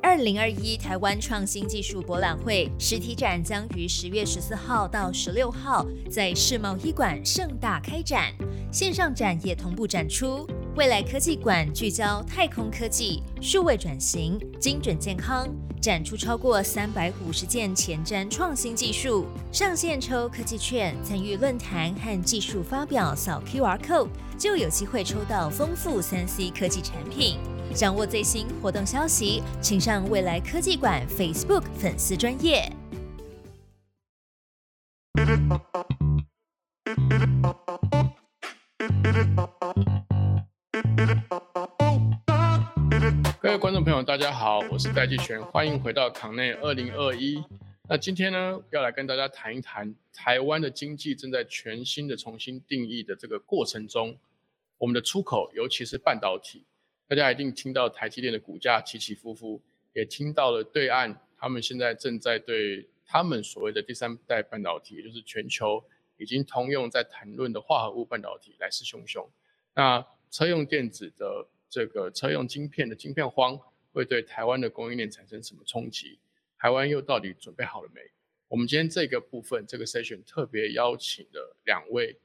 二零二一台湾创新技术博览会实体展将于十月十四号到十六号在世贸一馆盛大开展，线上展也同步展出。未来科技馆聚焦太空科技、数位转型、精准健康，展出超过三百五十件前瞻创新技术，上线抽科技券，参与论坛和技术发表，扫 QR code 就有机会抽到丰富三 C 科技产品。掌握最新活动消息，请上未来科技馆 Facebook 粉丝专业。各位观众朋友，大家好，我是戴季全，欢迎回到康内二零二一。那今天呢，要来跟大家谈一谈台湾的经济正在全新的重新定义的这个过程中，我们的出口，尤其是半导体，大家一定听到台积电的股价起起伏伏，也听到了对岸他们现在正在对他们所谓的第三代半导体，也就是全球已经通用在谈论的化合物半导体来势汹汹。那车用电子的这个车用晶片的晶片荒，会对台湾的供应链产生什么冲击？台湾又到底准备好了没？我们今天这个部分这个 session 特别邀请了两位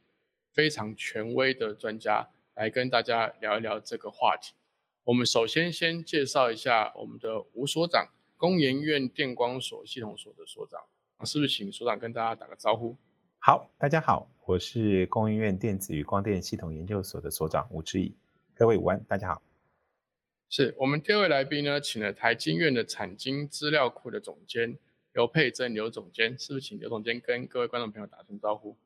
非常权威的专家来跟大家聊一聊这个话题。我们首先先介绍一下我们的吴所长，工研院电光所系统所的所长，是不是请所长跟大家打个招呼？好，大家好，我是工研院电子与光电系统研究所的所长吴志毅，各位午安，大家好。是我们第二位来宾呢，请了台经院的产经资料库的总监刘佩珍刘总监，是不是请刘总监跟各位观众朋友打声招呼？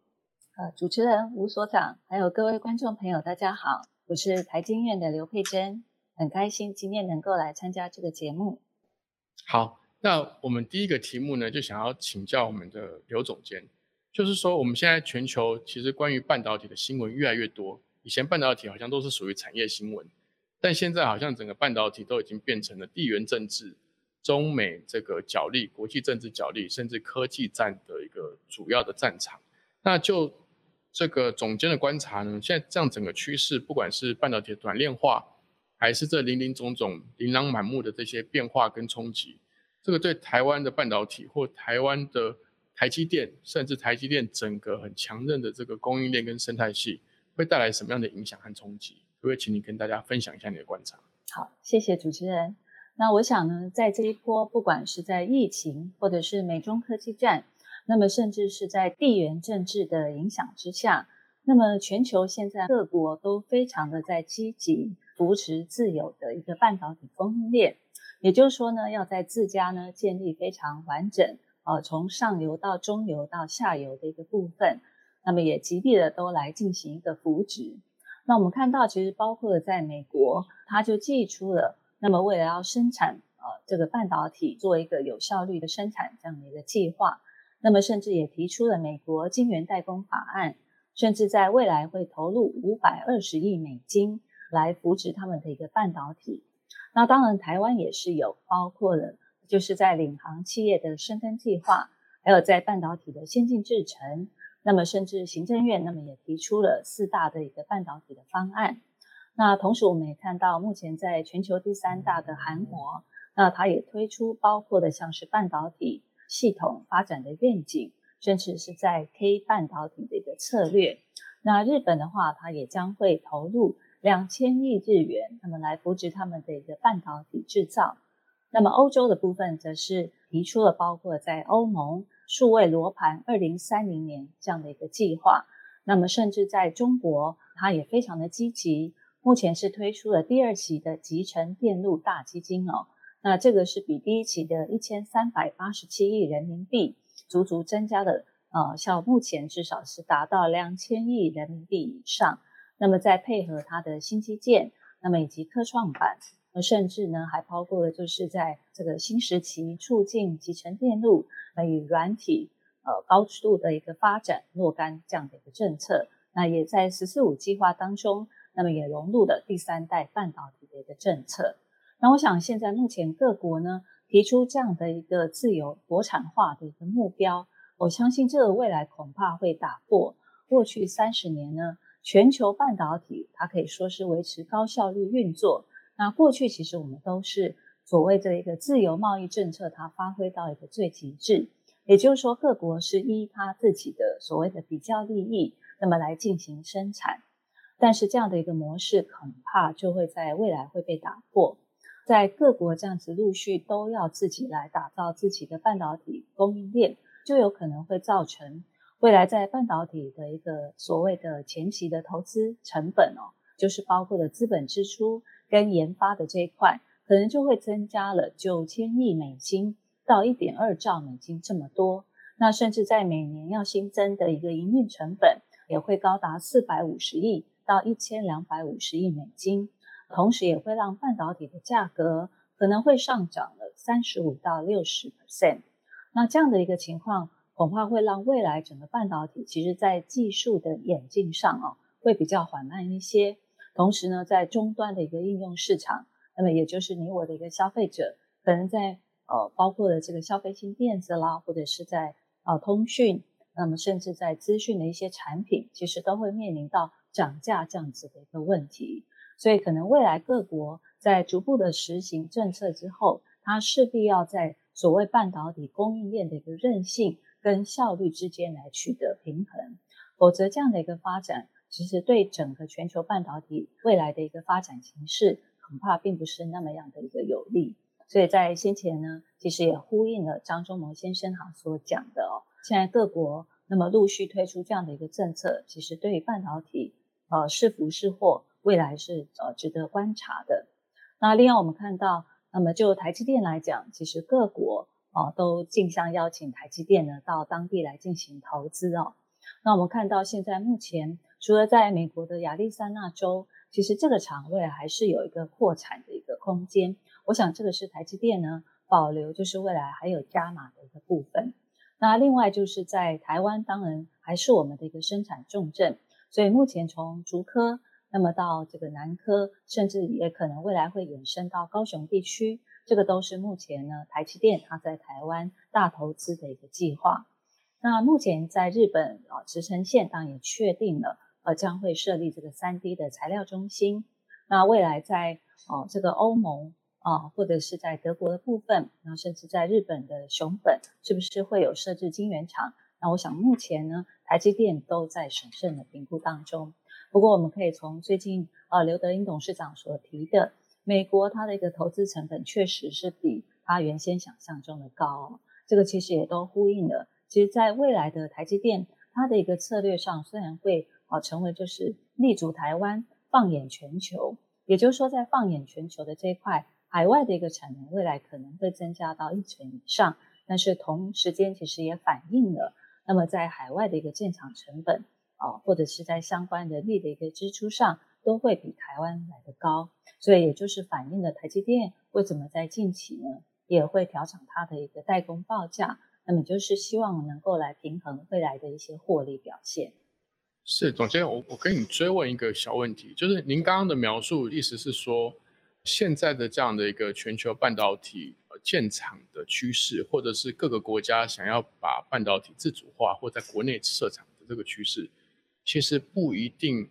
呃，主持人吴所长，还有各位观众朋友，大家好，我是台经院的刘佩珍，很开心今天能够来参加这个节目。好，那我们第一个题目呢，就想要请教我们的刘总监，就是说我们现在全球其实关于半导体的新闻越来越多，以前半导体好像都是属于产业新闻。但现在好像整个半导体都已经变成了地缘政治、中美这个角力、国际政治角力，甚至科技战的一个主要的战场。那就这个总监的观察呢，现在这样整个趋势，不管是半导体的短链化，还是这林林总总、琳琅满目的这些变化跟冲击，这个对台湾的半导体或台湾的台积电，甚至台积电整个很强韧的这个供应链跟生态系，会带来什么样的影响和冲击？可不可以请你跟大家分享一下你的观察？好，谢谢主持人。那我想呢，在这一波，不管是在疫情，或者是美中科技战，那么甚至是在地缘政治的影响之下，那么全球现在各国都非常的在积极扶持自有的一个半导体供应链，也就是说呢，要在自家呢建立非常完整，呃，从上游到中游到下游的一个部分，那么也极力的都来进行一个扶植。那我们看到，其实包括在美国，它就寄出了，那么为了要生产呃这个半导体，做一个有效率的生产这样的一个计划，那么甚至也提出了美国晶圆代工法案，甚至在未来会投入五百二十亿美金来扶持他们的一个半导体。那当然，台湾也是有包括了，就是在领航企业的深耕计划，还有在半导体的先进制程。那么，甚至行政院那么也提出了四大的一个半导体的方案。那同时，我们也看到，目前在全球第三大的韩国，那它也推出包括的像是半导体系统发展的愿景，甚至是在 K 半导体的一个策略。那日本的话，它也将会投入两千亿日元，那么来扶持他们的一个半导体制造。那么欧洲的部分，则是提出了包括在欧盟。数位罗盘二零三零年这样的一个计划，那么甚至在中国，它也非常的积极，目前是推出了第二期的集成电路大基金哦，那这个是比第一期的一千三百八十七亿人民币，足足增加的呃，像目前至少是达到两千亿人民币以上，那么再配合它的新基建，那么以及科创板，那甚至呢还包括了就是在这个新时期促进集成电路。与软体呃高度的一个发展若干这样的一个政策，那也在“十四五”计划当中，那么也融入了第三代半导体的一个政策。那我想现在目前各国呢提出这样的一个自由国产化的一个目标，我相信这个未来恐怕会打破过去三十年呢全球半导体它可以说是维持高效率运作。那过去其实我们都是所谓的一个自由贸易政策，它发挥到一个最极致。也就是说，各国是依他自己的所谓的比较利益，那么来进行生产。但是这样的一个模式，恐怕就会在未来会被打破。在各国这样子陆续都要自己来打造自己的半导体供应链，就有可能会造成未来在半导体的一个所谓的前期的投资成本哦，就是包括的资本支出跟研发的这一块，可能就会增加了九千亿美金。到一点二兆美金这么多，那甚至在每年要新增的一个营运成本也会高达四百五十亿到一千两百五十亿美金，同时也会让半导体的价格可能会上涨了三十五到六十 percent。那这样的一个情况，恐怕会让未来整个半导体其实在技术的演进上啊，会比较缓慢一些。同时呢，在终端的一个应用市场，那么也就是你我的一个消费者，可能在呃，包括了这个消费性电子啦，或者是在呃通讯，那么甚至在资讯的一些产品，其实都会面临到涨价这样子的一个问题。所以，可能未来各国在逐步的实行政策之后，它势必要在所谓半导体供应链的一个韧性跟效率之间来取得平衡，否则这样的一个发展，其实对整个全球半导体未来的一个发展形势，恐怕并不是那么样的一个有利。所以在先前呢，其实也呼应了张忠谋先生哈所讲的哦，现在各国那么陆续推出这样的一个政策，其实对于半导体呃是福是祸，未来是呃值得观察的。那另外我们看到，那么就台积电来讲，其实各国啊都竞相邀请台积电呢到当地来进行投资哦。那我们看到现在目前除了在美国的亚利桑那州，其实这个厂未来还是有一个扩产的一个空间。我想这个是台积电呢保留，就是未来还有加码的一个部分。那另外就是在台湾，当然还是我们的一个生产重镇，所以目前从竹科，那么到这个南科，甚至也可能未来会延伸到高雄地区，这个都是目前呢台积电它在台湾大投资的一个计划。那目前在日本啊，茨城县当然也确定了，呃，将会设立这个三 D 的材料中心。那未来在哦这个欧盟。啊，或者是在德国的部分，然后甚至在日本的熊本，是不是会有设置晶圆厂？那我想目前呢，台积电都在审慎的评估当中。不过我们可以从最近呃刘德英董事长所提的，美国它的一个投资成本确实是比它原先想象中的高，这个其实也都呼应了。其实，在未来的台积电，它的一个策略上，虽然会啊成为就是立足台湾，放眼全球，也就是说在放眼全球的这一块。海外的一个产能未来可能会增加到一成以上，但是同时间其实也反映了，那么在海外的一个建厂成本啊，或者是在相关人力的一个支出上，都会比台湾来的高，所以也就是反映了台积电为什么在近期呢也会调整它的一个代工报价，那么就是希望能够来平衡未来的一些获利表现。是总监，我我跟你追问一个小问题，就是您刚刚的描述意思是说。现在的这样的一个全球半导体建厂的趋势，或者是各个国家想要把半导体自主化或在国内设厂的这个趋势，其实不一定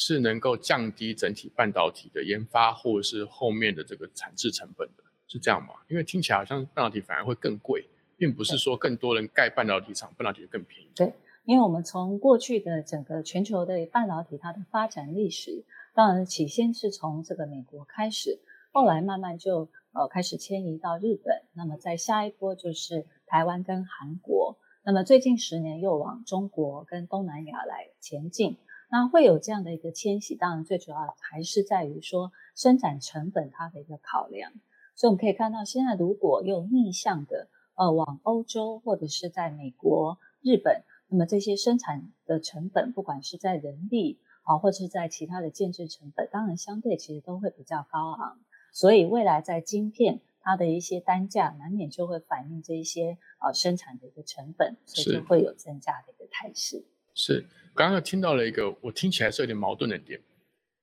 是能够降低整体半导体的研发或者是后面的这个产制成本的，是这样吗？因为听起来好像半导体反而会更贵，并不是说更多人盖半导体厂，半导体更便宜。对，因为我们从过去的整个全球的半导体它的发展历史。当然，起先是从这个美国开始，后来慢慢就呃开始迁移到日本，那么在下一波就是台湾跟韩国，那么最近十年又往中国跟东南亚来前进。那会有这样的一个迁徙，当然最主要还是在于说生产成本它的一个考量。所以我们可以看到，现在如果又逆向的呃往欧洲或者是在美国、日本，那么这些生产的成本，不管是在人力，啊，或者是在其他的建制成本，当然相对其实都会比较高昂，所以未来在晶片它的一些单价，难免就会反映这一些啊生产的一个成本，所以就会有增加的一个态势。是，刚刚听到了一个我听起来是有点矛盾的点，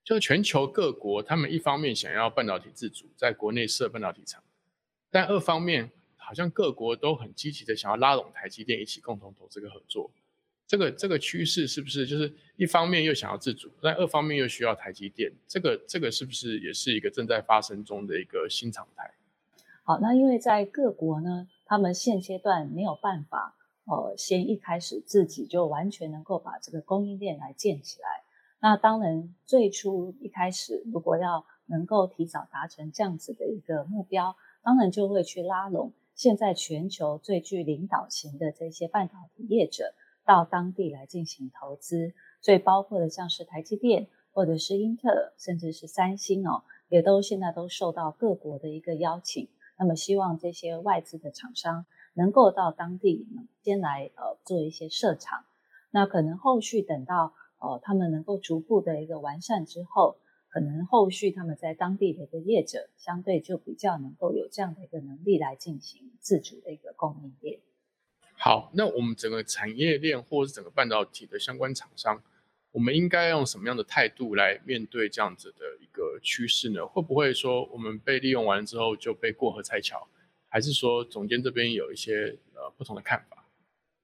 就是全球各国他们一方面想要半导体自主，在国内设半导体厂，但二方面好像各国都很积极的想要拉拢台积电一起共同投资个合作。这个这个趋势是不是就是一方面又想要自主，但二方面又需要台积电？这个这个是不是也是一个正在发生中的一个新常态？好，那因为在各国呢，他们现阶段没有办法，呃，先一开始自己就完全能够把这个供应链来建起来。那当然，最初一开始如果要能够提早达成这样子的一个目标，当然就会去拉拢现在全球最具领导型的这些半导体业者到当地来进行投资。所以包括的像是台积电，或者是英特尔，甚至是三星哦，也都现在都受到各国的一个邀请。那么希望这些外资的厂商能够到当地先来呃做一些设厂。那可能后续等到呃他们能够逐步的一个完善之后，可能后续他们在当地的一个业者相对就比较能够有这样的一个能力来进行自主的一个供应链。好，那我们整个产业链或者是整个半导体的相关厂商。我们应该用什么样的态度来面对这样子的一个趋势呢？会不会说我们被利用完之后就被过河拆桥，还是说总监这边有一些呃不同的看法？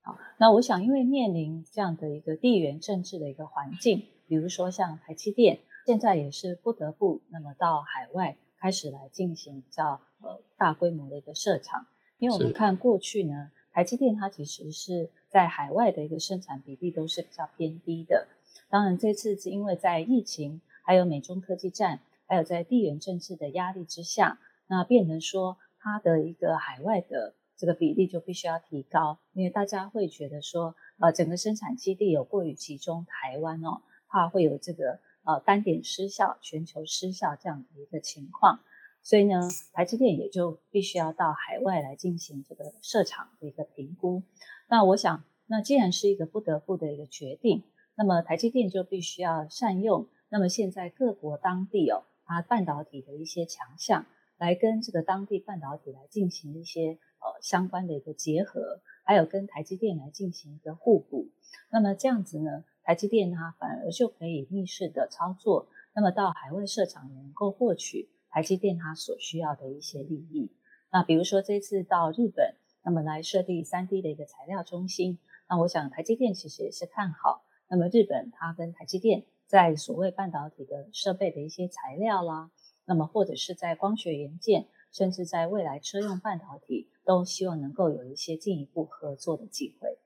好，那我想，因为面临这样的一个地缘政治的一个环境，比如说像台积电，现在也是不得不那么到海外开始来进行比较呃大规模的一个设厂，因为我们看过去呢，台积电它其实是在海外的一个生产比例都是比较偏低的。当然，这次是因为在疫情、还有美中科技战、还有在地缘政治的压力之下，那变成说它的一个海外的这个比例就必须要提高，因为大家会觉得说，呃，整个生产基地有过于集中台湾哦，怕会有这个呃单点失效、全球失效这样的一个情况，所以呢，台积电也就必须要到海外来进行这个设厂的一个评估。那我想，那既然是一个不得不的一个决定。那么台积电就必须要善用，那么现在各国当地哦，它半导体的一些强项，来跟这个当地半导体来进行一些呃相关的一个结合，还有跟台积电来进行一个互补。那么这样子呢，台积电它反而就可以逆势的操作，那么到海外设厂能够获取台积电它所需要的一些利益。那比如说这次到日本，那么来设立三 D 的一个材料中心，那我想台积电其实也是看好。那么日本它跟台积电在所谓半导体的设备的一些材料啦，那么或者是在光学元件，甚至在未来车用半导体，都希望能够有一些进一步合作的机会。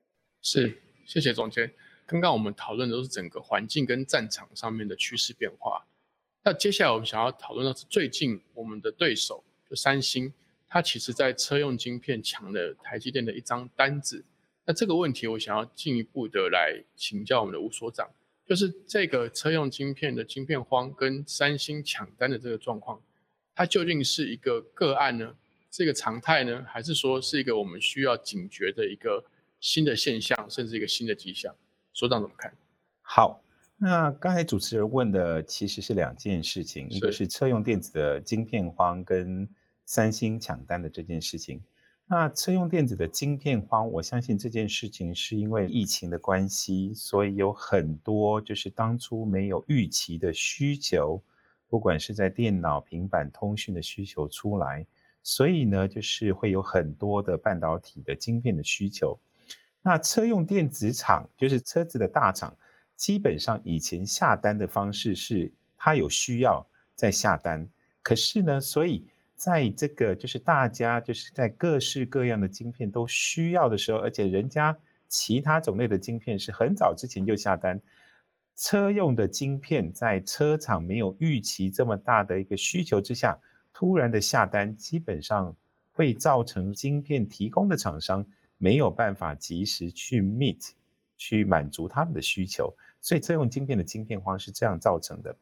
是，谢谢总监。刚刚我们讨论的都是整个环境跟战场上面的趋势变化。那接下来我们想要讨论的是最近我们的对手就三星，它其实在车用晶片抢了台积电的一张单子。那这个问题，我想要进一步的来请教我们的吴所长，就是这个车用晶片的晶片荒跟三星抢单的这个状况，它究竟是一个个案呢？是一个常态呢？还是说是一个我们需要警觉的一个新的现象，甚至一个新的迹象？所长怎么看？好，那刚才主持人问的其实是两件事情，一个是车用电子的晶片荒跟三星抢单的这件事情。那车用电子的晶片荒，我相信这件事情是因为疫情的关系，所以有很多就是当初没有预期的需求，不管是在电脑、平板、通讯的需求出来，所以呢，就是会有很多的半导体的晶片的需求。那车用电子厂就是车子的大厂，基本上以前下单的方式是它有需要再下单，可是呢，所以。在这个就是大家就是在各式各样的晶片都需要的时候，而且人家其他种类的晶片是很早之前就下单，车用的晶片在车厂没有预期这么大的一个需求之下，突然的下单，基本上会造成晶片提供的厂商没有办法及时去 meet 去满足他们的需求，所以车用晶片的晶片荒是这样造成的。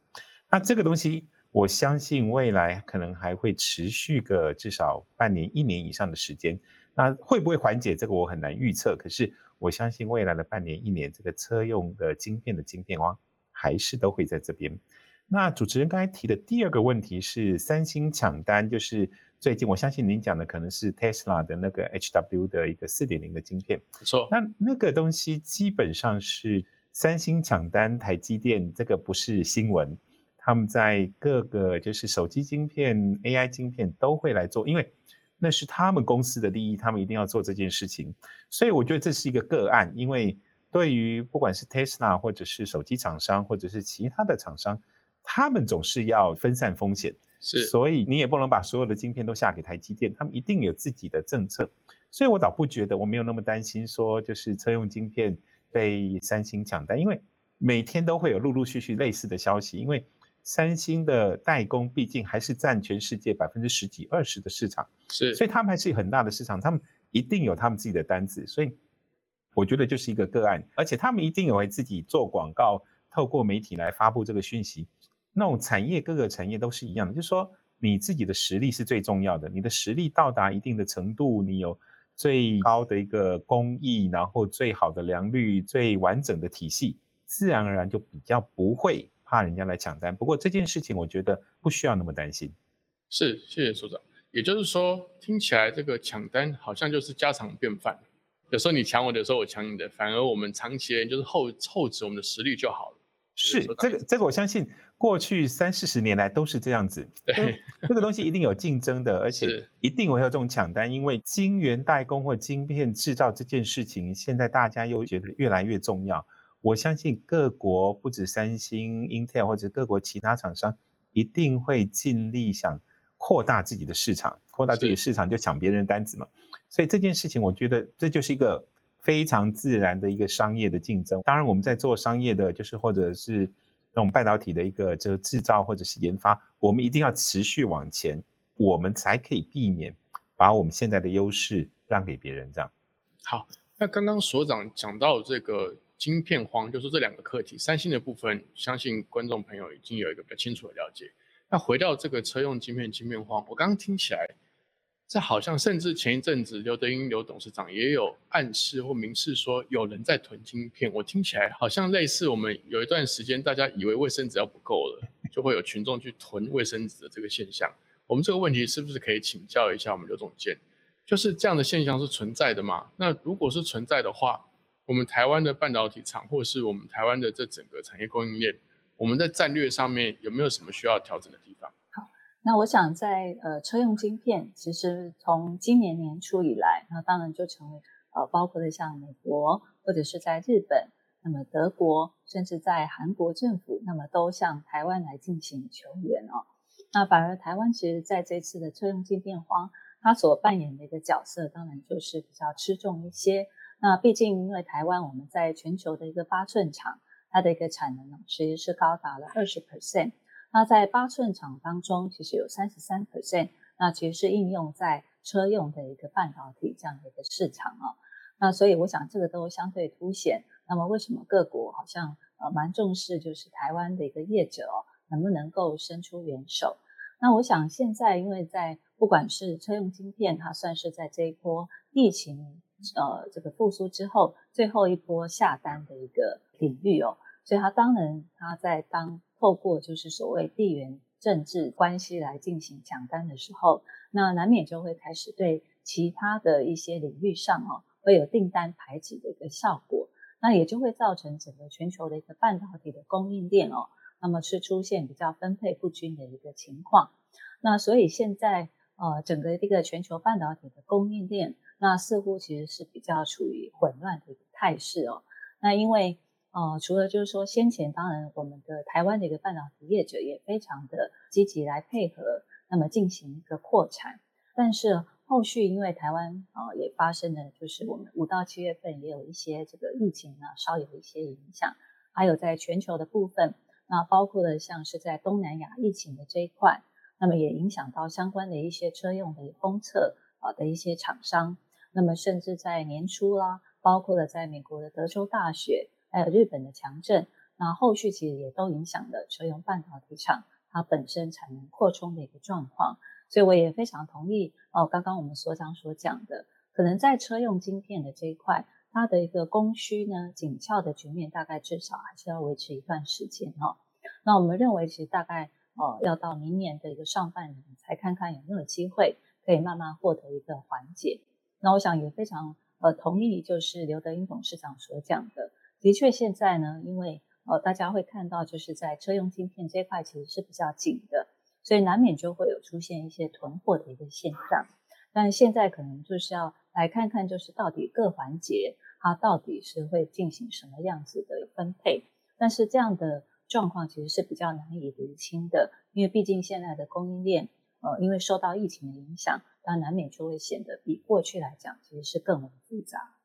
那这个东西。我相信未来可能还会持续个至少半年、一年以上的时间。那会不会缓解？这个我很难预测。可是我相信未来的半年、一年，这个车用的晶片的晶片荒还是都会在这边。那主持人刚才提的第二个问题是三星抢单，就是最近我相信您讲的可能是 Tesla 的那个 HW 的一个四点零的晶片。没错。那那个东西基本上是三星抢单台积电，这个不是新闻。他们在各个就是手机晶片、AI 晶片都会来做，因为那是他们公司的利益，他们一定要做这件事情。所以我觉得这是一个个案，因为对于不管是 Tesla 或者是手机厂商，或者是其他的厂商，他们总是要分散风险。是，所以你也不能把所有的晶片都下给台积电，他们一定有自己的政策。所以我倒不觉得我没有那么担心，说就是车用晶片被三星抢单，因为每天都会有陆陆续续类似的消息，因为三星的代工毕竟还是占全世界百分之十几二十的市场，是，所以他们还是很大的市场，他们一定有他们自己的单子，所以我觉得就是一个个案，而且他们一定有会自己做广告，透过媒体来发布这个讯息。那种产业各个产业都是一样的，就是说你自己的实力是最重要的，你的实力到达一定的程度，你有最高的一个工艺，然后最好的良率，最完整的体系，自然而然就比较不会怕人家来抢单。不过这件事情我觉得不需要那么担心。是，谢谢所长。也就是说，听起来这个抢单好像就是家常便饭，有时候你抢我的，有时候我抢你的，反而我们长期人就是厚厚植我们的实力就好了。是这个，这个我相信过去三四十年来都是这样子。对，这个东西一定有竞争的，而且一定会有这种抢单，因为晶圆代工或晶片制造这件事情，现在大家又觉得越来越重要。我相信各国不止三星、Intel 或者各国其他厂商，一定会尽力想扩大自己的市场，扩大自己的市场就抢别人的单子嘛。所以这件事情，我觉得这就是一个。非常自然的一个商业的竞争。当然，我们在做商业的，就是或者是那种半导体的一个这个制造或者是研发，我们一定要持续往前，我们才可以避免把我们现在的优势让给别人。这样。好，那刚刚所长讲到这个晶片荒，就是这两个课题，三星的部分，相信观众朋友已经有一个比较清楚的了解。那回到这个车用晶片晶片荒，我刚刚听起来。这好像，甚至前一阵子刘德英刘董事长也有暗示或明示说有人在囤晶片。我听起来好像类似我们有一段时间大家以为卫生纸要不够了，就会有群众去囤卫生纸的这个现象。我们这个问题是不是可以请教一下我们刘总监？就是这样的现象是存在的吗？那如果是存在的话，我们台湾的半导体厂或是我们台湾的这整个产业供应链，我们在战略上面有没有什么需要调整的地方？好那我想在呃车用晶片，其实从今年年初以来，那当然就成为呃包括的像美国或者是在日本，那么德国，甚至在韩国政府，那么都向台湾来进行求援哦。那反而台湾其实在这次的车用晶片荒，它所扮演的一个角色，当然就是比较吃重一些。那毕竟因为台湾我们在全球的一个八寸厂，它的一个产能呢，其实是高达了二十 percent。那在八寸厂当中，其实有三十三 percent，那其实是应用在车用的一个半导体这样的一个市场啊。那所以我想这个都相对凸显。那么为什么各国好像呃蛮重视，就是台湾的一个业者哦，能不能够伸出援手？那我想现在因为在不管是车用晶片，它算是在这一波疫情呃这个复苏之后最后一波下单的一个领域哦，所以它当然它在当。透过就是所谓地缘政治关系来进行抢单的时候，那难免就会开始对其他的一些领域上哦，会有订单排挤的一个效果，那也就会造成整个全球的一个半导体的供应链哦，那么是出现比较分配不均的一个情况。那所以现在呃，整个这个全球半导体的供应链，那似乎其实是比较处于混乱的一个态势哦。那因为呃，除了就是说，先前当然我们的台湾的一个半导体业者也非常的积极来配合，那么进行一个扩产。但是后续因为台湾啊也发生了，就是我们五到七月份也有一些这个疫情呢，稍有一些影响。还有在全球的部分，那包括了像是在东南亚疫情的这一块，那么也影响到相关的一些车用的封测啊的一些厂商。那么甚至在年初啦，包括了在美国的德州大学。还有日本的强震，那后续其实也都影响了车用半导体厂它本身产能扩充的一个状况，所以我也非常同意哦，刚刚我们所长所讲的，可能在车用晶片的这一块，它的一个供需呢紧俏的局面，大概至少还是要维持一段时间哦。那我们认为，其实大概哦要到明年的一个上半年，才看看有没有机会可以慢慢获得一个缓解。那我想也非常呃同意，就是刘德英董事长所讲的。的确，现在呢，因为呃，大家会看到，就是在车用晶片这块其实是比较紧的，所以难免就会有出现一些囤货的一个现象。但现在可能就是要来看看，就是到底各环节它到底是会进行什么样子的分配。但是这样的状况其实是比较难以厘清的，因为毕竟现在的供应链，呃，因为受到疫情的影响，那难免就会显得比过去来讲其实是更为复杂。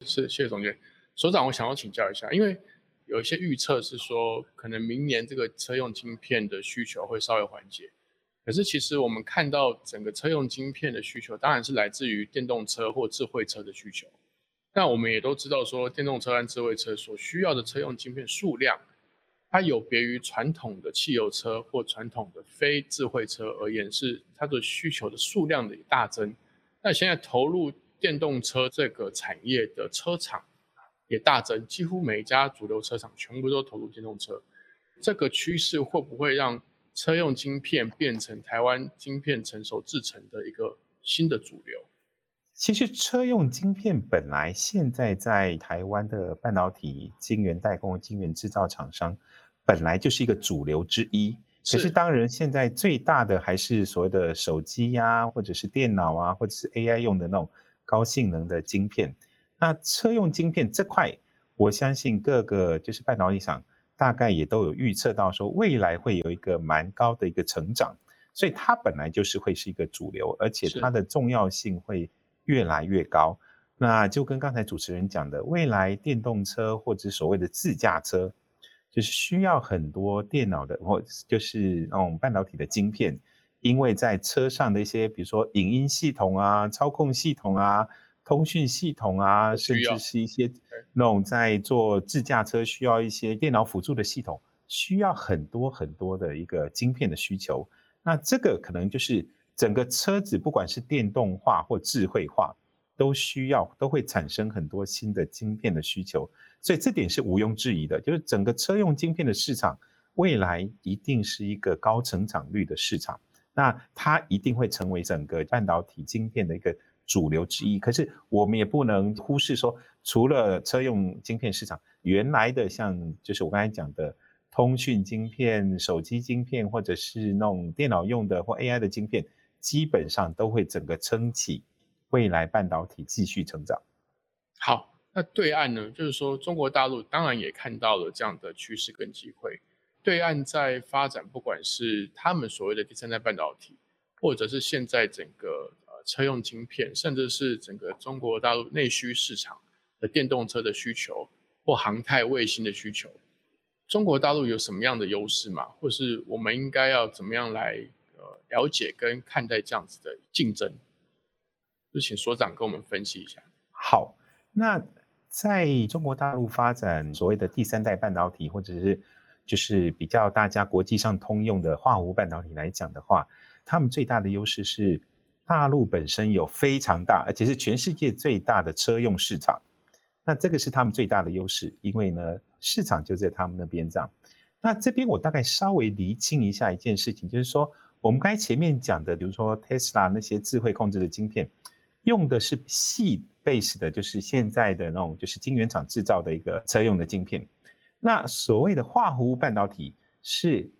是，谢谢总监。所长，我想要请教一下，因为有一些预测是说，可能明年这个车用晶片的需求会稍微缓解。可是其实我们看到整个车用晶片的需求，当然是来自于电动车或智慧车的需求。但我们也都知道说，电动车和智慧车所需要的车用晶片数量，它有别于传统的汽油车或传统的非智慧车而言，是它的需求的数量的大增。那现在投入电动车这个产业的车厂也大增，几乎每家主流车厂全部都投入电动车。这个趋势会不会让车用晶片变成台湾晶片成熟制成的一个新的主流？其实车用晶片本来现在在台湾的半导体晶圆代工、晶圆制造厂商本来就是一个主流之一。可是当然，现在最大的还是所谓的手机呀，或者是电脑啊，或者是 AI 用的那种高性能的晶片。那车用晶片这块，我相信各个就是半导体厂大概也都有预测到，说未来会有一个蛮高的一个成长。所以它本来就是会是一个主流，而且它的重要性会越来越高。那就跟刚才主持人讲的，未来电动车或者所谓的自驾车。就是需要很多电脑的，或就是那种半导体的晶片，因为在车上的一些，比如说影音系统啊、操控系统啊、通讯系统啊，甚至是一些那种在做自驾车需要一些电脑辅助的系统，需要很多很多的一个晶片的需求。那这个可能就是整个车子，不管是电动化或智慧化，都需要都会产生很多新的晶片的需求。所以这点是毋庸置疑的，就是整个车用晶片的市场未来一定是一个高成长率的市场，那它一定会成为整个半导体晶片的一个主流之一。可是我们也不能忽视说，除了车用晶片市场，原来的像就是我刚才讲的通讯晶片、手机晶片，或者是那种电脑用的或 AI 的晶片，基本上都会整个撑起未来半导体继续成长。好。那对岸呢？就是说，中国大陆当然也看到了这样的趋势跟机会。对岸在发展，不管是他们所谓的第三代半导体，或者是现在整个呃车用晶片，甚至是整个中国大陆内需市场的电动车的需求或航太卫星的需求，中国大陆有什么样的优势吗？或是我们应该要怎么样来呃了解跟看待这样子的竞争？就请所长跟我们分析一下。好，那。在中国大陆发展所谓的第三代半导体，或者是就是比较大家国际上通用的化合物半导体来讲的话，他们最大的优势是大陆本身有非常大，而且是全世界最大的车用市场。那这个是他们最大的优势，因为呢市场就在他们那边这样。那这边我大概稍微厘清一下一件事情，就是说我们刚才前面讲的，比如说 Tesla 那些智慧控制的晶片，用的是细。base 的就是现在的那种，就是晶圆厂制造的一个车用的晶片。那所谓的化合物半导体，是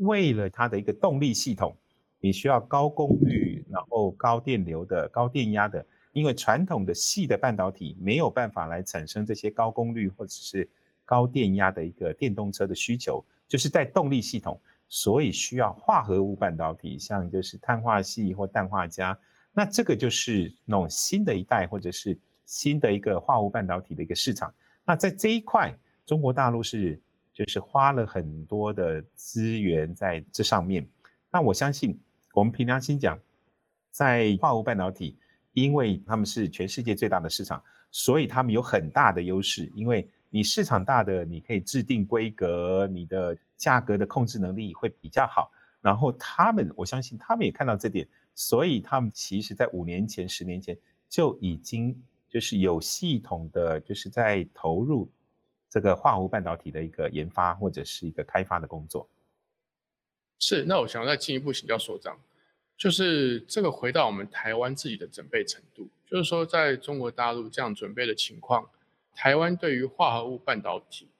为了它的一个动力系统，你需要高功率，然后高电流的、高电压的。因为传统的细的半导体没有办法来产生这些高功率或者是高电压的一个电动车的需求，就是在动力系统，所以需要化合物半导体，像就是碳化系或氮化镓。那这个就是那种新的一代，或者是新的一个化合物半导体的一个市场。那在这一块，中国大陆是就是花了很多的资源在这上面。那我相信，我们凭良心讲，在化合物半导体，因为他们是全世界最大的市场，所以他们有很大的优势。因为你市场大的，你可以制定规格，你的价格的控制能力会比较好。然后他们，我相信他们也看到这点。所以他们其实，在五年前、十年前就已经就是有系统的，就是在投入这个化合物半导体的一个研发或者是一个开发的工作。是，那我想再进一步请教所长，就是这个回到我们台湾自己的准备程度，就是说在中国大陆这样准备的情况，台湾对于化合物半导体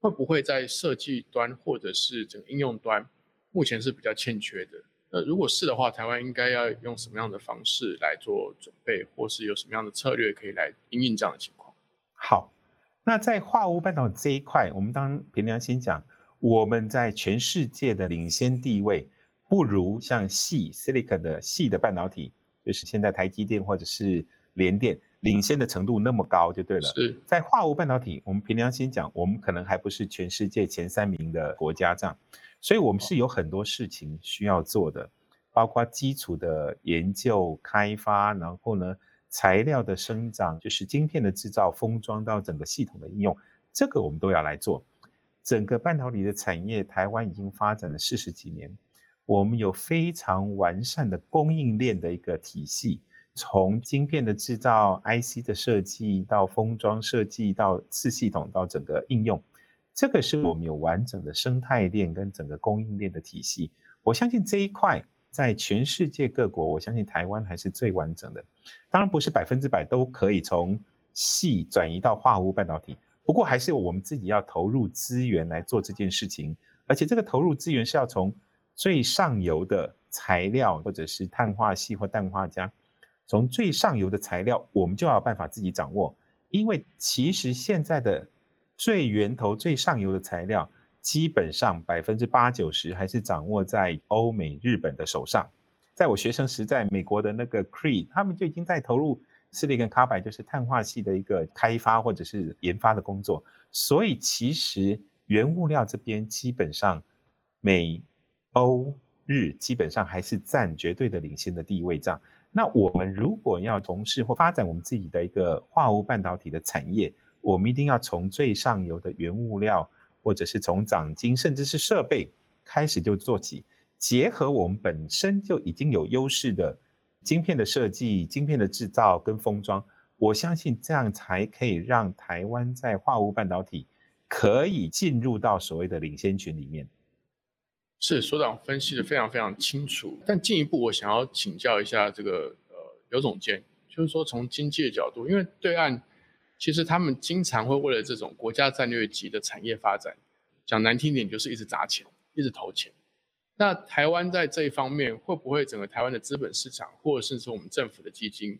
会不会在设计端或者是整个应用端，目前是比较欠缺的？那如果是的话，台湾应该要用什么样的方式来做准备，或是有什么样的策略可以来应应这样的情况？好，那在化合物半导体这一块，我们当平良心讲，我们在全世界的领先地位，不如像细 silicon 的细的半导体，就是现在台积电或者是联电领先的程度那么高，就对了。是在化合物半导体，我们平良心讲，我们可能还不是全世界前三名的国家这样，所以我们是有很多事情需要做的，包括基础的研究开发，然后呢材料的生长，就是晶片的制造、封装到整个系统的应用，这个我们都要来做。整个半导体的产业，台湾已经发展了四十几年，我们有非常完善的供应链的一个体系，从晶片的制造、IC 的设计到封装设计到次系统到整个应用，这个是我们有完整的生态链跟整个供应链的体系。我相信这一块在全世界各国，我相信台湾还是最完整的。当然不是百分之百都可以从细转移到化合物半导体。不过还是我们自己要投入资源来做这件事情，而且这个投入资源是要从最上游的材料，或者是碳化系或氮化镓，从最上游的材料，我们就要办法自己掌握。因为其实现在的最源头、最上游的材料，基本上百分之八九十还是掌握在欧美、日本的手上。在我学生时代，美国的那个 Cree，他们就已经在投入。四力跟卡白就是碳化系的一个开发或者是研发的工作，所以其实原物料这边基本上美、欧、日基本上还是占绝对的领先的地位。这样，那我们如果要从事或发展我们自己的一个化物半导体的产业，我们一定要从最上游的原物料，或者是从长晶甚至是设备开始就做起，结合我们本身就已经有优势的。晶片的设计、晶片的制造跟封装，我相信这样才可以让台湾在化物半导体可以进入到所谓的领先群里面。是所长分析的非常非常清楚，但进一步我想要请教一下这个呃刘总监，就是说从经济的角度，因为对岸其实他们经常会为了这种国家战略级的产业发展，讲难听点就是一直砸钱，一直投钱。那台湾在这一方面会不会整个台湾的资本市场，或者甚至我们政府的基金，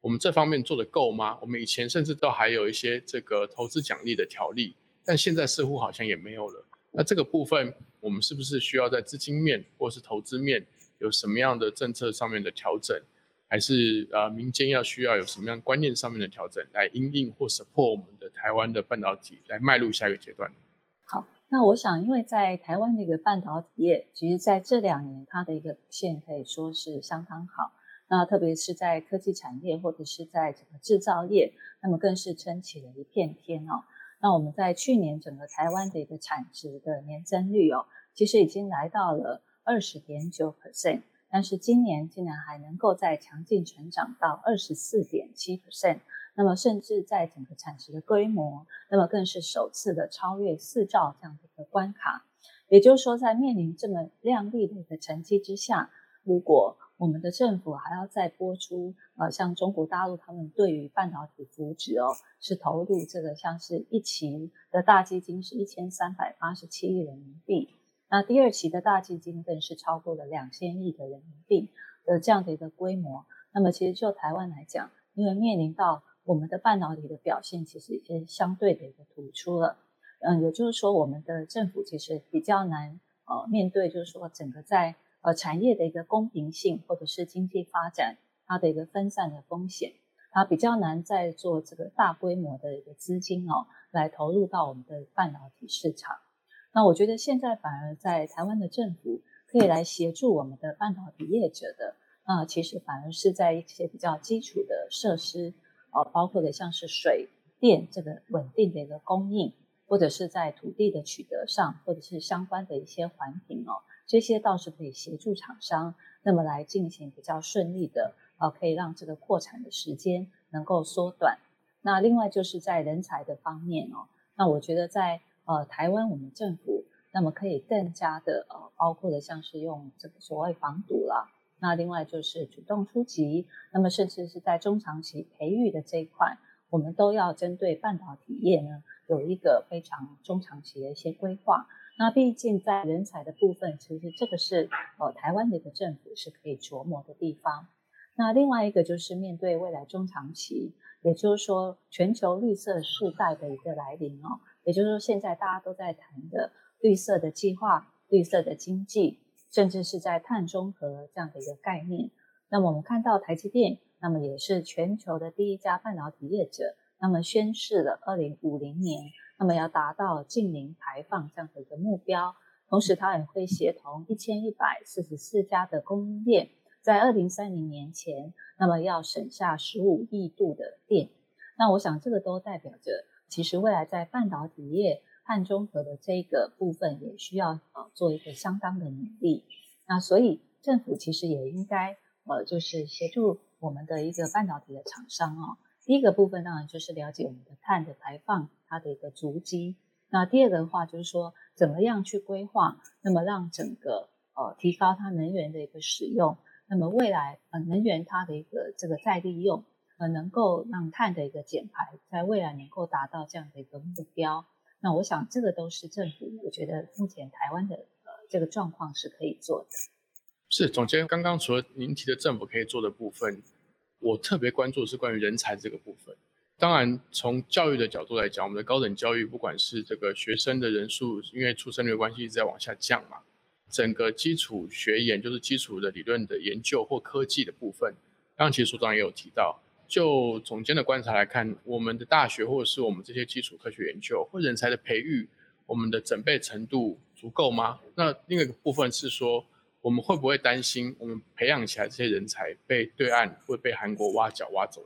我们这方面做得够吗？我们以前甚至都还有一些这个投资奖励的条例，但现在似乎好像也没有了。那这个部分，我们是不是需要在资金面或是投资面有什么样的政策上面的调整，还是呃民间要需要有什么样观念上面的调整，来应应或 support 我们的台湾的半导体来迈入下一个阶段？好那我想，因为在台湾的一个半导体业，其实在这两年它的一个表现可以说是相当好。那特别是在科技产业或者是在整个制造业，那么更是撑起了一片天哦。那我们在去年整个台湾的一个产值的年增率哦，其实已经来到了二十点九 percent，但是今年竟然还能够在强劲成长到二十四点七 percent。那么，甚至在整个产值的规模，那么更是首次的超越四兆这样的一个关卡。也就是说，在面临这么亮丽的一个成绩之下，如果我们的政府还要再拨出，呃，像中国大陆他们对于半导体扶植哦，是投入这个像是一期的大基金是一千三百八十七亿人民币，那第二期的大基金更是超过了两千亿的人民币的这样的一个规模。那么，其实就台湾来讲，因为面临到我们的半导体的表现其实已经相对的一个突出了，嗯，也就是说，我们的政府其实比较难呃面对，就是说整个在呃产业的一个公平性或者是经济发展它的一个分散的风险，它比较难在做这个大规模的一个资金哦来投入到我们的半导体市场。那我觉得现在反而在台湾的政府可以来协助我们的半导体业者的，那其实反而是在一些比较基础的设施。哦，包括的像是水电这个稳定的一个供应，或者是在土地的取得上，或者是相关的一些环评哦，这些倒是可以协助厂商，那么来进行比较顺利的，呃，可以让这个扩产的时间能够缩短。那另外就是在人才的方面哦，那我觉得在呃台湾我们政府，那么可以更加的呃，包括的像是用这个所谓防堵啦。那另外就是主动出击，那么甚至是在中长期培育的这一块，我们都要针对半导体业呢有一个非常中长期的一些规划。那毕竟在人才的部分，其实这个是呃台湾的一个政府是可以琢磨的地方。那另外一个就是面对未来中长期，也就是说全球绿色世代的一个来临哦，也就是说现在大家都在谈的绿色的计划、绿色的经济，甚至是在碳中和这样的一个概念。那么我们看到台积电，那么也是全球的第一家半导体业者，那么宣示了二零五零年，那么要达到净零排放这样的一个目标。同时，它也会协同一千一百四十四家的供应链，在二零三零年前，那么要省下十五亿度的电。那我想，这个都代表着，其实未来在半导体业碳中和的这个部分，也需要呃做一个相当的努力。那所以，政府其实也应该呃，就是协助我们的一个半导体的厂商哦。第一个部分当然就是了解我们的碳的排放，它的一个足迹。那第二个的话就是说，怎么样去规划，那么让整个呃提高它能源的一个使用，那么未来呃能源它的一个这个再利用，呃能够让碳的一个减排，在未来能够达到这样的一个目标。那我想这个都是政府，我觉得目前台湾的呃这个状况是可以做的。是总监刚刚除了您提的政府可以做的部分，我特别关注的是关于人才这个部分。当然，从教育的角度来讲，我们的高等教育，不管是这个学生的人数，因为出生率关系一直在往下降嘛，整个基础学研，就是基础的理论的研究或科技的部分，刚刚其实所长也有提到，就总监的观察来看，我们的大学或者是我们这些基础科学研究或人才的培育，我们的准备程度足够吗？那另一个部分是说，我们会不会担心我们培养起来这些人才被对岸会被韩国挖角挖走？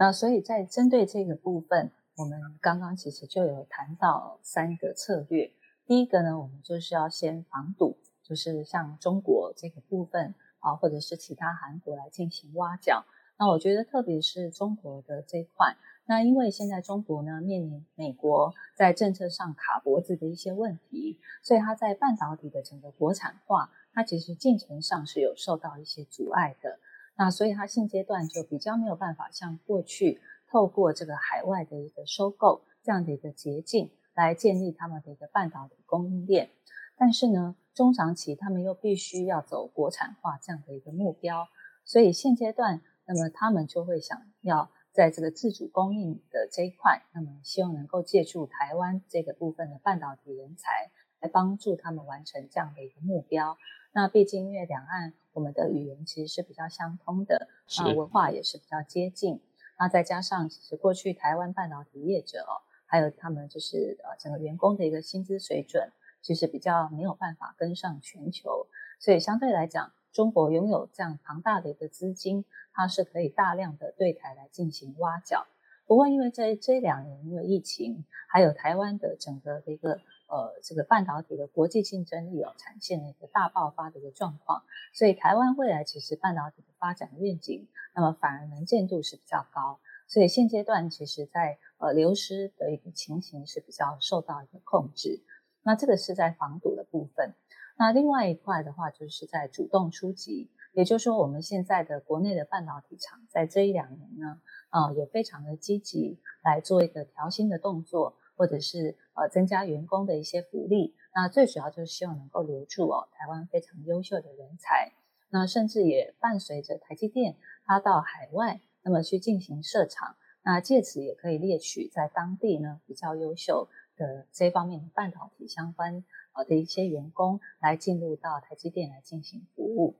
那所以在针对这个部分，我们刚刚其实就有谈到三个策略。第一个呢，我们就是要先防堵，就是像中国这个部分啊，或者是其他韩国来进行挖角。那我觉得特别是中国的这一块，那因为现在中国呢面临美国在政策上卡脖子的一些问题，所以它在半导体的整个国产化，它其实进程上是有受到一些阻碍的。那所以它现阶段就比较没有办法像过去透过这个海外的一个收购这样的一个捷径来建立他们的一个半导体供应链，但是呢，中长期他们又必须要走国产化这样的一个目标，所以现阶段，那么他们就会想要在这个自主供应的这一块，那么希望能够借助台湾这个部分的半导体人才来帮助他们完成这样的一个目标。那毕竟因为两岸。我们的语言其实是比较相通的，啊，文化也是比较接近。那再加上，其实过去台湾半导体业者哦，还有他们就是呃整个员工的一个薪资水准，其实比较没有办法跟上全球。所以相对来讲，中国拥有这样庞大的一个资金，它是可以大量的对台来进行挖角。不过因为在这两年，因为疫情，还有台湾的整个的一个。呃，这个半导体的国际竞争力哦，产现了一个大爆发的一个状况，所以台湾未来其实半导体的发展愿景，那么反而能见度是比较高，所以现阶段其实在呃流失的一个情形是比较受到一个控制，那这个是在防堵的部分，那另外一块的话就是在主动出击，也就是说我们现在的国内的半导体厂在这一两年呢，啊也非常的积极来做一个调薪的动作。或者是呃增加员工的一些福利，那最主要就是希望能够留住哦台湾非常优秀的人才，那甚至也伴随着台积电它到海外，那么去进行设厂，那借此也可以猎取在当地呢比较优秀的这方面的半导体相关呃的一些员工来进入到台积电来进行服务。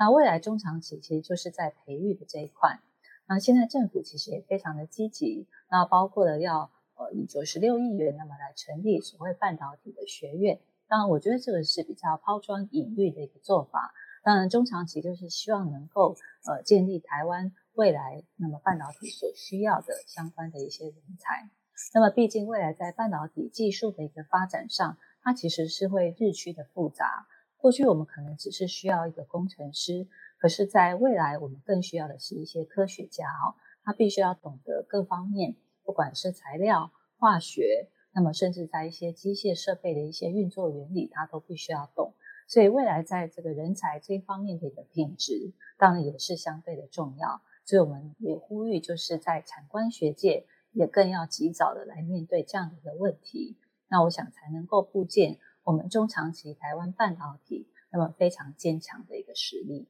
那未来中长期其实就是在培育的这一块，那现在政府其实也非常的积极，那包括了要。呃，以九十六亿元，那么来成立所谓半导体的学院。当然，我觉得这个是比较抛砖引玉的一个做法。当然，中长期就是希望能够呃建立台湾未来那么半导体所需要的相关的一些人才。那么，毕竟未来在半导体技术的一个发展上，它其实是会日趋的复杂。过去我们可能只是需要一个工程师，可是在未来我们更需要的是一些科学家哦，他必须要懂得各方面。不管是材料、化学，那么甚至在一些机械设备的一些运作原理，他都必须要懂。所以未来在这个人才这一方面的一个品质，当然也是相对的重要。所以我们也呼吁，就是在产官学界也更要及早的来面对这样的一个问题。那我想才能够构建我们中长期台湾半导体那么非常坚强的一个实力。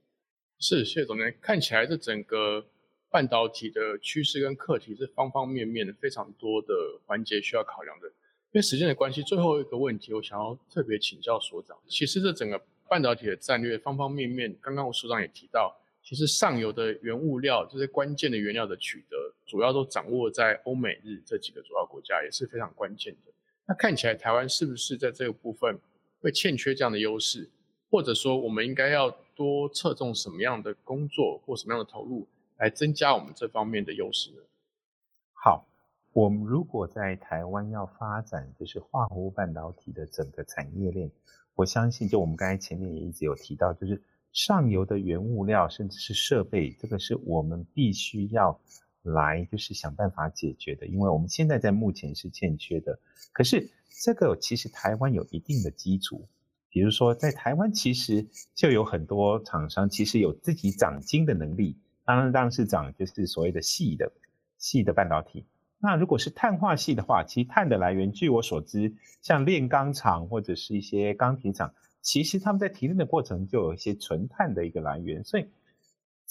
是谢谢总监，看起来这整个。半导体的趋势跟课题是方方面面的非常多的环节需要考量的。因为时间的关系，最后一个问题，我想要特别请教所长。其实这整个半导体的战略方方面面，刚刚我所长也提到，其实上游的原物料这些关键的原料的取得，主要都掌握在欧美日这几个主要国家，也是非常关键的。那看起来台湾是不是在这个部分会欠缺这样的优势，或者说我们应该要多侧重什么样的工作或什么样的投入，来增加我们这方面的优势呢？好。我们如果在台湾要发展，就是化合物半导体的整个产业链，我相信，就我们刚才前面也一直有提到，就是上游的原物料甚至是设备，这个是我们必须要来就是想办法解决的，因为我们现在在目前是欠缺的。可是这个其实台湾有一定的基础，比如说在台湾其实就有很多厂商其实有自己长晶的能力，当然当然是长就是所谓的细的细的半导体。那如果是碳化系的话，其实碳的来源，据我所知，像炼钢厂或者是一些钢铁厂，其实他们在提炼的过程就有一些纯碳的一个来源，所以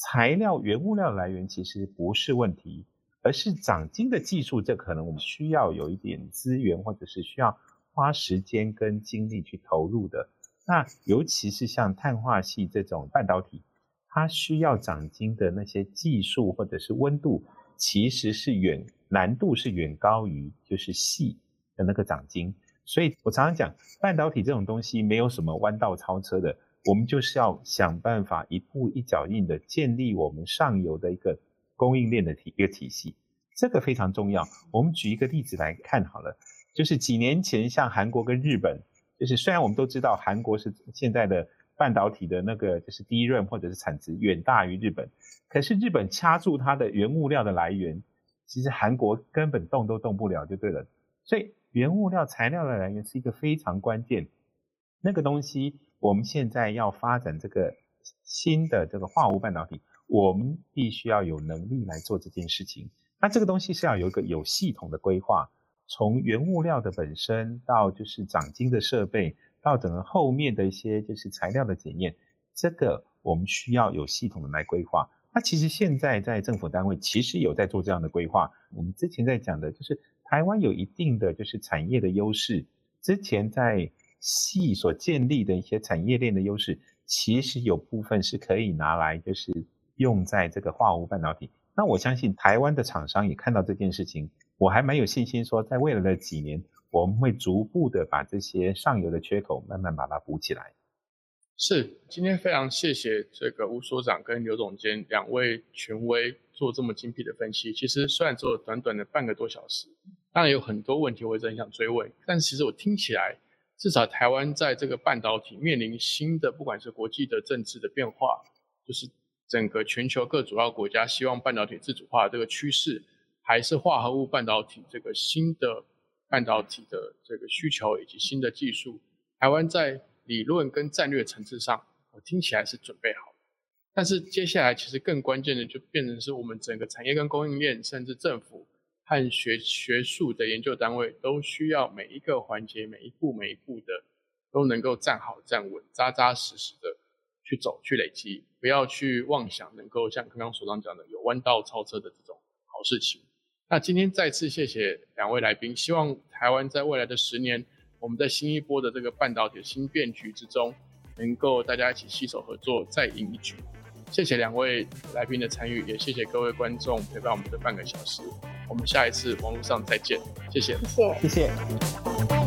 材料原物料来源其实不是问题，而是长晶的技术，这可能我们需要有一点资源，或者是需要花时间跟精力去投入的。那尤其是像碳化系这种半导体，它需要长晶的那些技术或者是温度。其实是远难度是远高于就是细的那个长晶，所以我常常讲半导体这种东西没有什么弯道超车的，我们就是要想办法一步一脚印的建立我们上游的一个供应链的体一个体系，这个非常重要。我们举一个例子来看好了，就是几年前像韩国跟日本，就是虽然我们都知道韩国是现在的。半导体的那个就是第一润或者是产值远大于日本，可是日本掐住它的原物料的来源，其实韩国根本动都动不了就对了。所以原物料材料的来源是一个非常关键，那个东西我们现在要发展这个新的这个化物半导体，我们必须要有能力来做这件事情。那这个东西是要有一个有系统的规划，从原物料的本身到就是长晶的设备。到整个后面的一些就是材料的检验，这个我们需要有系统的来规划。那其实现在在政府单位其实有在做这样的规划。我们之前在讲的就是台湾有一定的就是产业的优势，之前在系所建立的一些产业链的优势，其实有部分是可以拿来就是用在这个化合物半导体。那我相信台湾的厂商也看到这件事情，我还蛮有信心说，在未来的几年。我们会逐步的把这些上游的缺口慢慢把它补起来。是，今天非常谢谢这个吴所长跟刘总监两位权威做这么精辟的分析。其实虽然只有短短的半个多小时，当然有很多问题我一直很想追问，但其实我听起来，至少台湾在这个半导体面临新的，不管是国际的政治的变化，就是整个全球各主要国家希望半导体自主化这个趋势，还是化合物半导体这个新的。半导体的这个需求以及新的技术，台湾在理论跟战略层次上，我听起来是准备好但是接下来其实更关键的就变成是我们整个产业跟供应链，甚至政府和学学术的研究单位，都需要每一个环节、每一步、每一步的都能够站好站稳、扎扎实实的去走、去累积，不要去妄想能够像刚刚所长讲的有弯道超车的这种好事情。那今天再次谢谢两位来宾，希望台湾在未来的十年，我们在新一波的这个半导体新变局之中，能够大家一起携手合作，再赢一局。谢谢两位来宾的参与，也谢谢各位观众陪伴我们的半个小时。我们下一次网络上再见，谢谢，谢谢，谢谢。